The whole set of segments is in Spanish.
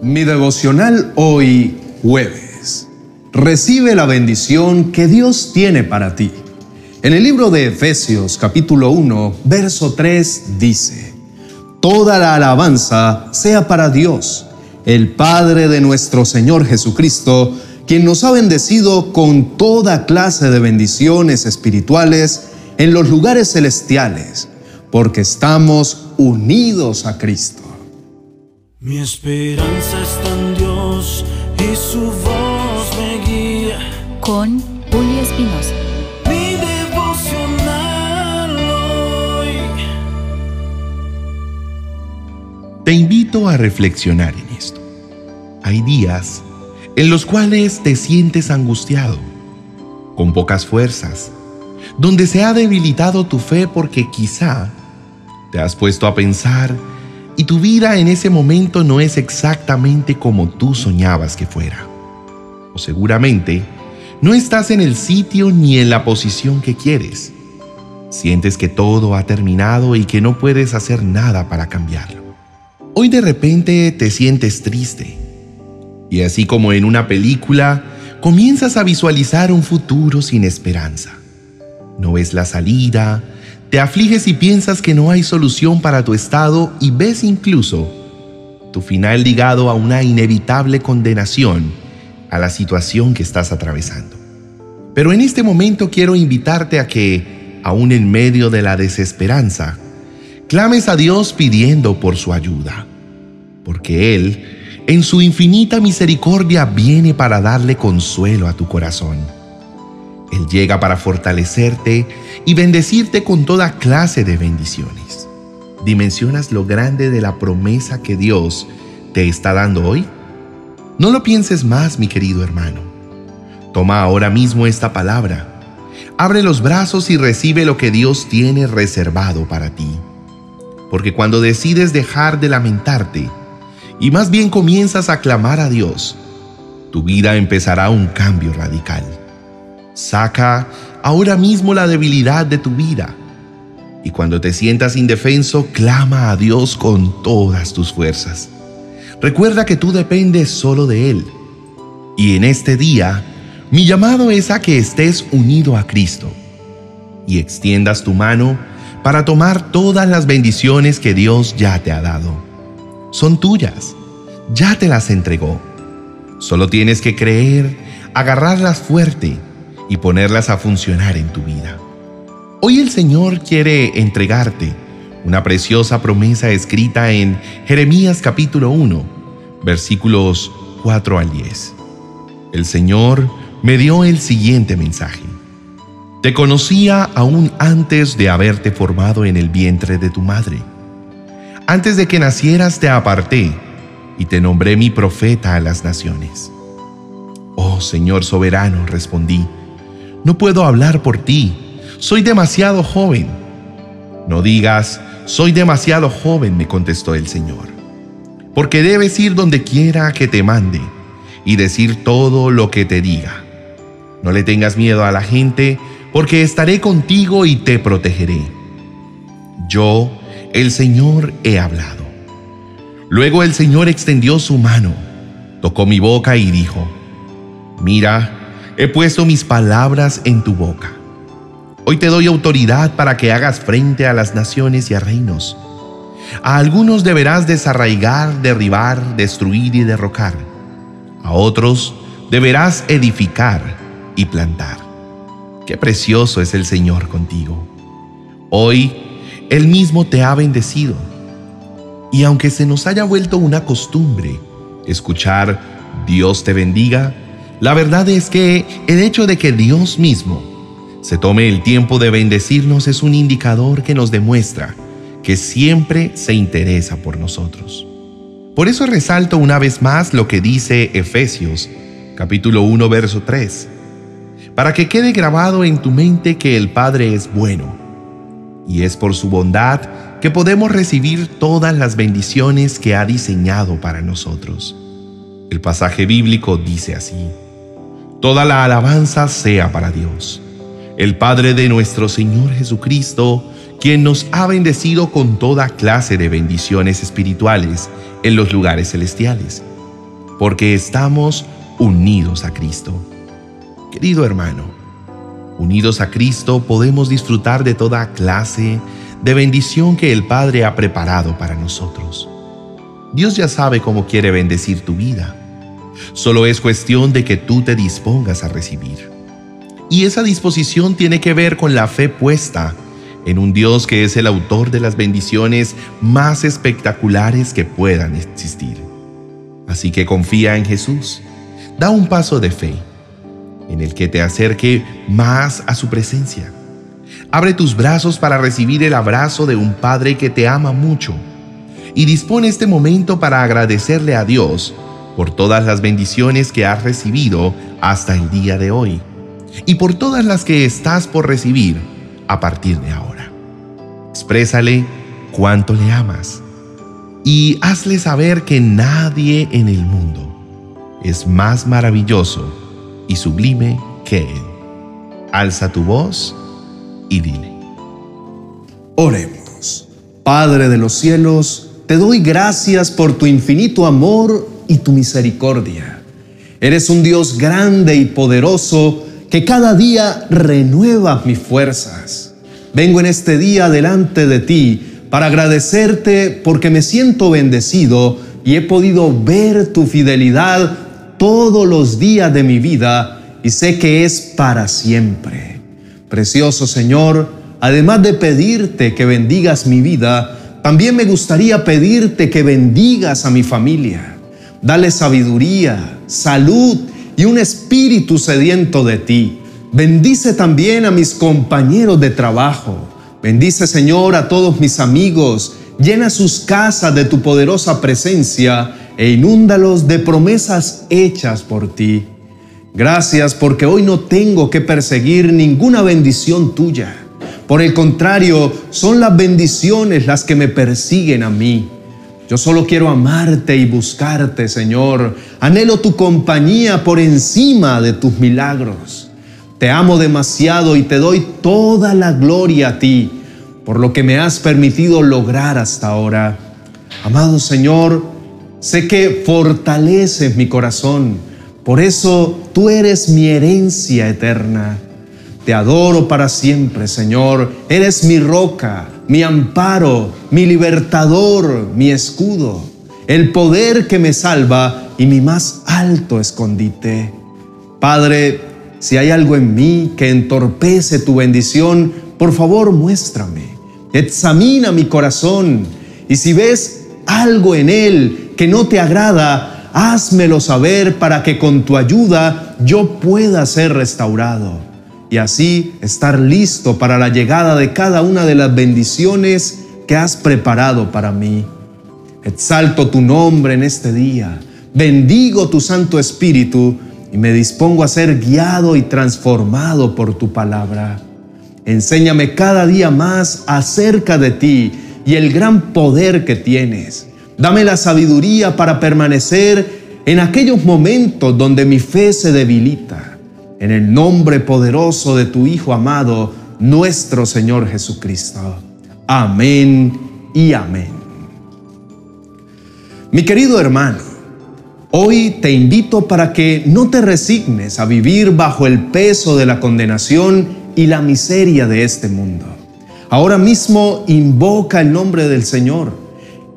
Mi devocional hoy jueves. Recibe la bendición que Dios tiene para ti. En el libro de Efesios capítulo 1, verso 3 dice, Toda la alabanza sea para Dios, el Padre de nuestro Señor Jesucristo, quien nos ha bendecido con toda clase de bendiciones espirituales en los lugares celestiales, porque estamos unidos a Cristo. Mi esperanza está en Dios y su voz me guía. Con Julio Espinosa. Mi devocional hoy. Te invito a reflexionar en esto. Hay días en los cuales te sientes angustiado, con pocas fuerzas, donde se ha debilitado tu fe porque quizá te has puesto a pensar y tu vida en ese momento no es exactamente como tú soñabas que fuera. O seguramente no estás en el sitio ni en la posición que quieres. Sientes que todo ha terminado y que no puedes hacer nada para cambiarlo. Hoy de repente te sientes triste y así como en una película, comienzas a visualizar un futuro sin esperanza. No ves la salida, te afliges y piensas que no hay solución para tu estado y ves incluso tu final ligado a una inevitable condenación a la situación que estás atravesando. Pero en este momento quiero invitarte a que, aún en medio de la desesperanza, clames a Dios pidiendo por su ayuda, porque Él en su infinita misericordia viene para darle consuelo a tu corazón. Él llega para fortalecerte y bendecirte con toda clase de bendiciones. ¿Dimensionas lo grande de la promesa que Dios te está dando hoy? No lo pienses más, mi querido hermano. Toma ahora mismo esta palabra. Abre los brazos y recibe lo que Dios tiene reservado para ti. Porque cuando decides dejar de lamentarte, y más bien comienzas a clamar a Dios, tu vida empezará un cambio radical. Saca ahora mismo la debilidad de tu vida y cuando te sientas indefenso, clama a Dios con todas tus fuerzas. Recuerda que tú dependes solo de Él. Y en este día, mi llamado es a que estés unido a Cristo y extiendas tu mano para tomar todas las bendiciones que Dios ya te ha dado son tuyas. Ya te las entregó. Solo tienes que creer, agarrarlas fuerte y ponerlas a funcionar en tu vida. Hoy el Señor quiere entregarte una preciosa promesa escrita en Jeremías capítulo 1, versículos 4 al 10. El Señor me dio el siguiente mensaje. Te conocía aún antes de haberte formado en el vientre de tu madre antes de que nacieras te aparté y te nombré mi profeta a las naciones. Oh Señor soberano, respondí, no puedo hablar por ti, soy demasiado joven. No digas, soy demasiado joven, me contestó el Señor, porque debes ir donde quiera que te mande y decir todo lo que te diga. No le tengas miedo a la gente, porque estaré contigo y te protegeré. Yo el Señor he hablado. Luego el Señor extendió su mano, tocó mi boca y dijo, Mira, he puesto mis palabras en tu boca. Hoy te doy autoridad para que hagas frente a las naciones y a reinos. A algunos deberás desarraigar, derribar, destruir y derrocar. A otros deberás edificar y plantar. Qué precioso es el Señor contigo. Hoy él mismo te ha bendecido. Y aunque se nos haya vuelto una costumbre escuchar Dios te bendiga, la verdad es que el hecho de que Dios mismo se tome el tiempo de bendecirnos es un indicador que nos demuestra que siempre se interesa por nosotros. Por eso resalto una vez más lo que dice Efesios capítulo 1 verso 3, para que quede grabado en tu mente que el Padre es bueno y es por su bondad que podemos recibir todas las bendiciones que ha diseñado para nosotros. El pasaje bíblico dice así, Toda la alabanza sea para Dios, el Padre de nuestro Señor Jesucristo, quien nos ha bendecido con toda clase de bendiciones espirituales en los lugares celestiales. porque estamos unidos a Cristo. Querido hermano, unidos a Cristo podemos disfrutar de toda clase de bendición que el Padre ha preparado para nosotros. Dios ya sabe cómo quiere bendecir tu vida. Solo es cuestión de que tú te dispongas a recibir. Y esa disposición tiene que ver con la fe puesta en un Dios que es el autor de las bendiciones más espectaculares que puedan existir. Así que confía en Jesús. Da un paso de fe en el que te acerque más a su presencia. Abre tus brazos para recibir el abrazo de un Padre que te ama mucho y dispone este momento para agradecerle a Dios por todas las bendiciones que has recibido hasta el día de hoy y por todas las que estás por recibir a partir de ahora. Exprésale cuánto le amas y hazle saber que nadie en el mundo es más maravilloso y sublime que Él. Alza tu voz y dile. Oremos. Padre de los cielos, te doy gracias por tu infinito amor y tu misericordia. Eres un Dios grande y poderoso que cada día renueva mis fuerzas. Vengo en este día delante de ti para agradecerte porque me siento bendecido y he podido ver tu fidelidad todos los días de mi vida y sé que es para siempre. Precioso Señor, además de pedirte que bendigas mi vida, también me gustaría pedirte que bendigas a mi familia. Dale sabiduría, salud y un espíritu sediento de ti. Bendice también a mis compañeros de trabajo. Bendice, Señor, a todos mis amigos. Llena sus casas de tu poderosa presencia e inúndalos de promesas hechas por ti. Gracias porque hoy no tengo que perseguir ninguna bendición tuya. Por el contrario, son las bendiciones las que me persiguen a mí. Yo solo quiero amarte y buscarte, Señor. Anhelo tu compañía por encima de tus milagros. Te amo demasiado y te doy toda la gloria a ti por lo que me has permitido lograr hasta ahora. Amado Señor, sé que fortaleces mi corazón. Por eso tú eres mi herencia eterna. Te adoro para siempre, Señor. Eres mi roca mi amparo, mi libertador, mi escudo, el poder que me salva y mi más alto escondite. Padre, si hay algo en mí que entorpece tu bendición, por favor muéstrame. Examina mi corazón y si ves algo en él que no te agrada, házmelo saber para que con tu ayuda yo pueda ser restaurado y así estar listo para la llegada de cada una de las bendiciones que has preparado para mí. Exalto tu nombre en este día, bendigo tu Santo Espíritu y me dispongo a ser guiado y transformado por tu palabra. Enséñame cada día más acerca de ti y el gran poder que tienes. Dame la sabiduría para permanecer en aquellos momentos donde mi fe se debilita en el nombre poderoso de tu Hijo amado, nuestro Señor Jesucristo. Amén y amén. Mi querido hermano, hoy te invito para que no te resignes a vivir bajo el peso de la condenación y la miseria de este mundo. Ahora mismo invoca el nombre del Señor,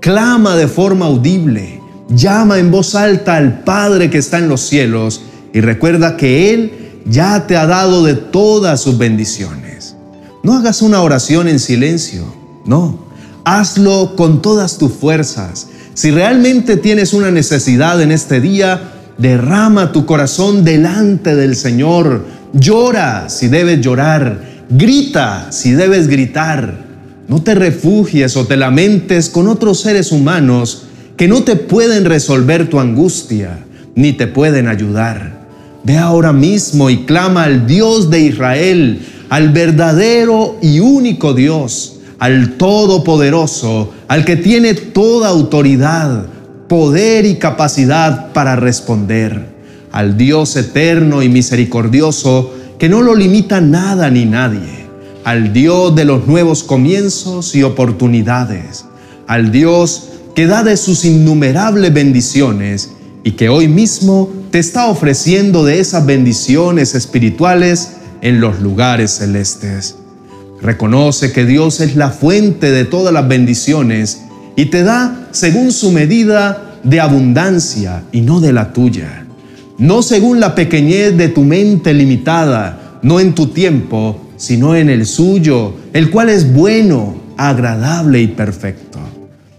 clama de forma audible, llama en voz alta al Padre que está en los cielos y recuerda que Él ya te ha dado de todas sus bendiciones. No hagas una oración en silencio, no, hazlo con todas tus fuerzas. Si realmente tienes una necesidad en este día, derrama tu corazón delante del Señor. Llora si debes llorar. Grita si debes gritar. No te refugies o te lamentes con otros seres humanos que no te pueden resolver tu angustia ni te pueden ayudar. Ve ahora mismo y clama al Dios de Israel, al verdadero y único Dios, al Todopoderoso, al que tiene toda autoridad, poder y capacidad para responder, al Dios eterno y misericordioso, que no lo limita nada ni nadie, al Dios de los nuevos comienzos y oportunidades, al Dios que da de sus innumerables bendiciones y que hoy mismo te está ofreciendo de esas bendiciones espirituales en los lugares celestes. Reconoce que Dios es la fuente de todas las bendiciones y te da según su medida de abundancia y no de la tuya. No según la pequeñez de tu mente limitada, no en tu tiempo, sino en el suyo, el cual es bueno, agradable y perfecto.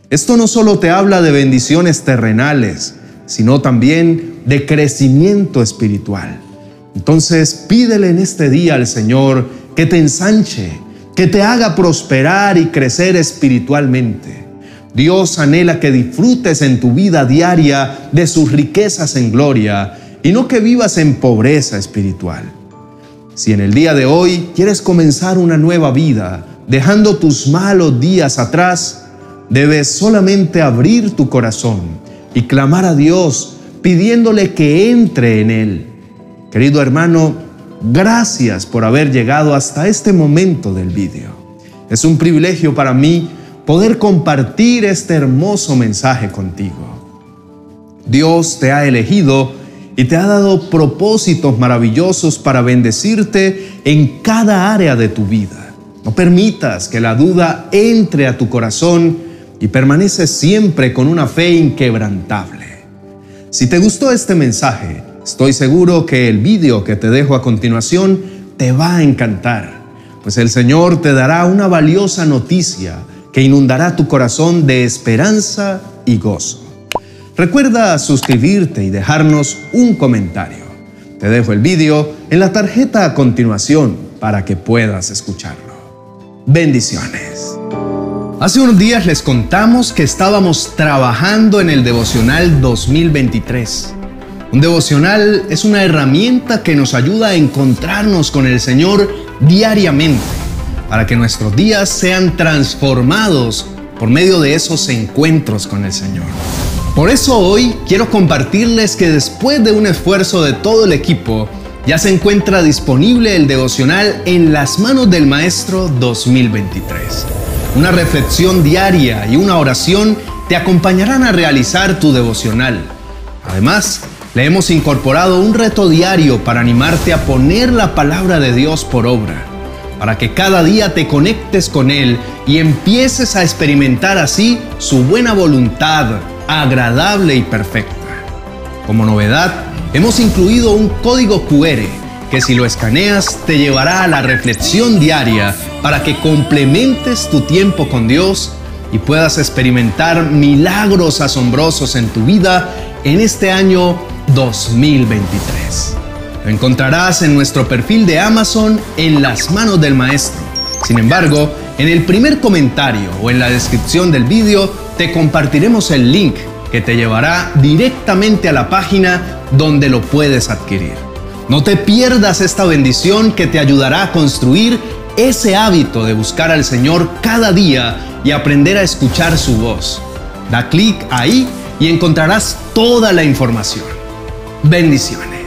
Esto no solo te habla de bendiciones terrenales, sino también de crecimiento espiritual. Entonces pídele en este día al Señor que te ensanche, que te haga prosperar y crecer espiritualmente. Dios anhela que disfrutes en tu vida diaria de sus riquezas en gloria y no que vivas en pobreza espiritual. Si en el día de hoy quieres comenzar una nueva vida, dejando tus malos días atrás, debes solamente abrir tu corazón y clamar a Dios pidiéndole que entre en él. Querido hermano, Gracias por haber llegado hasta este momento del vídeo. Es un privilegio para mí poder compartir este hermoso mensaje contigo. Dios te ha elegido y te ha dado propósitos maravillosos para bendecirte en cada área de tu vida. No permitas que la duda entre a tu corazón y permanece siempre con una fe inquebrantable. Si te gustó este mensaje, Estoy seguro que el vídeo que te dejo a continuación te va a encantar, pues el Señor te dará una valiosa noticia que inundará tu corazón de esperanza y gozo. Recuerda suscribirte y dejarnos un comentario. Te dejo el vídeo en la tarjeta a continuación para que puedas escucharlo. Bendiciones. Hace unos días les contamos que estábamos trabajando en el devocional 2023 un devocional es una herramienta que nos ayuda a encontrarnos con el Señor diariamente, para que nuestros días sean transformados por medio de esos encuentros con el Señor. Por eso hoy quiero compartirles que después de un esfuerzo de todo el equipo, ya se encuentra disponible el devocional en las manos del Maestro 2023. Una reflexión diaria y una oración te acompañarán a realizar tu devocional. Además, le hemos incorporado un reto diario para animarte a poner la palabra de Dios por obra, para que cada día te conectes con Él y empieces a experimentar así su buena voluntad, agradable y perfecta. Como novedad, hemos incluido un código QR que si lo escaneas te llevará a la reflexión diaria para que complementes tu tiempo con Dios y puedas experimentar milagros asombrosos en tu vida en este año 2023. Lo encontrarás en nuestro perfil de Amazon en las manos del maestro. Sin embargo, en el primer comentario o en la descripción del vídeo te compartiremos el link que te llevará directamente a la página donde lo puedes adquirir. No te pierdas esta bendición que te ayudará a construir ese hábito de buscar al Señor cada día y aprender a escuchar su voz. Da clic ahí y encontrarás toda la información. Bendiciones.